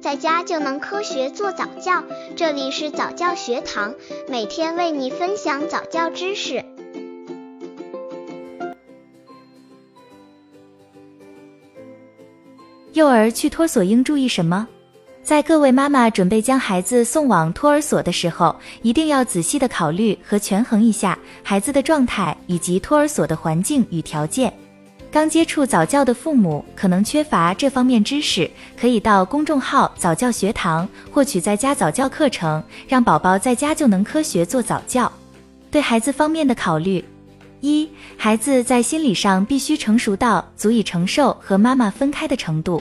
在家就能科学做早教。这里是早教学堂，每天为你分享早教知识。幼儿去托所应注意什么？在各位妈妈准备将孩子送往托儿所的时候，一定要仔细的考虑和权衡一下孩子的状态以及托儿所的环境与条件。刚接触早教的父母可能缺乏这方面知识，可以到公众号早教学堂获取在家早教课程，让宝宝在家就能科学做早教。对孩子方面的考虑：一、孩子在心理上必须成熟到足以承受和妈妈分开的程度。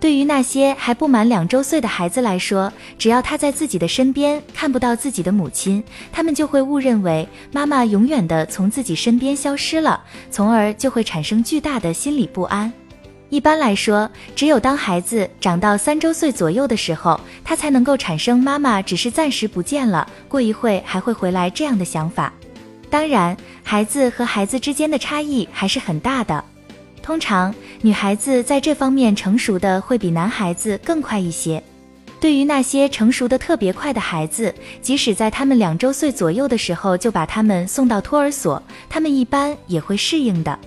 对于那些还不满两周岁的孩子来说，只要他在自己的身边看不到自己的母亲，他们就会误认为妈妈永远的从自己身边消失了，从而就会产生巨大的心理不安。一般来说，只有当孩子长到三周岁左右的时候，他才能够产生妈妈只是暂时不见了，过一会还会回来这样的想法。当然，孩子和孩子之间的差异还是很大的。通常，女孩子在这方面成熟的会比男孩子更快一些。对于那些成熟的特别快的孩子，即使在他们两周岁左右的时候就把他们送到托儿所，他们一般也会适应的。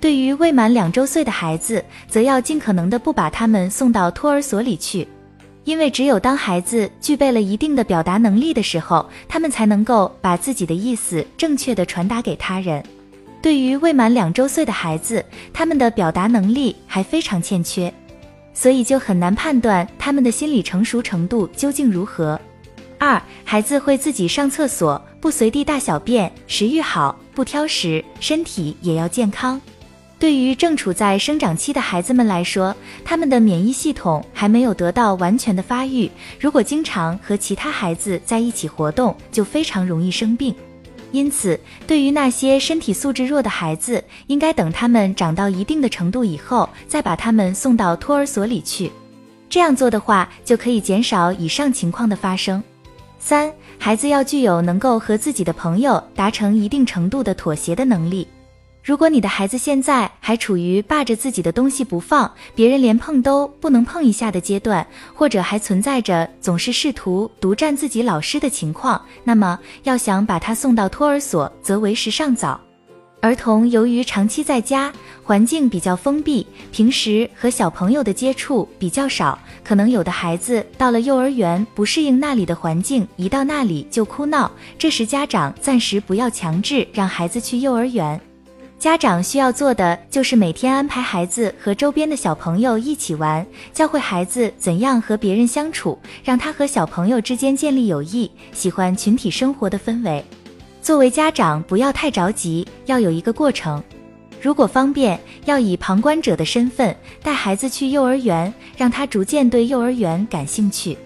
对于未满两周岁的孩子，则要尽可能的不把他们送到托儿所里去，因为只有当孩子具备了一定的表达能力的时候，他们才能够把自己的意思正确的传达给他人。对于未满两周岁的孩子，他们的表达能力还非常欠缺，所以就很难判断他们的心理成熟程度究竟如何。二，孩子会自己上厕所，不随地大小便，食欲好，不挑食，身体也要健康。对于正处在生长期的孩子们来说，他们的免疫系统还没有得到完全的发育，如果经常和其他孩子在一起活动，就非常容易生病。因此，对于那些身体素质弱的孩子，应该等他们长到一定的程度以后，再把他们送到托儿所里去。这样做的话，就可以减少以上情况的发生。三，孩子要具有能够和自己的朋友达成一定程度的妥协的能力。如果你的孩子现在还处于霸着自己的东西不放，别人连碰都不能碰一下的阶段，或者还存在着总是试图独占自己老师的情况，那么要想把他送到托儿所，则为时尚早。儿童由于长期在家，环境比较封闭，平时和小朋友的接触比较少，可能有的孩子到了幼儿园不适应那里的环境，一到那里就哭闹，这时家长暂时不要强制让孩子去幼儿园。家长需要做的就是每天安排孩子和周边的小朋友一起玩，教会孩子怎样和别人相处，让他和小朋友之间建立友谊，喜欢群体生活的氛围。作为家长，不要太着急，要有一个过程。如果方便，要以旁观者的身份带孩子去幼儿园，让他逐渐对幼儿园感兴趣。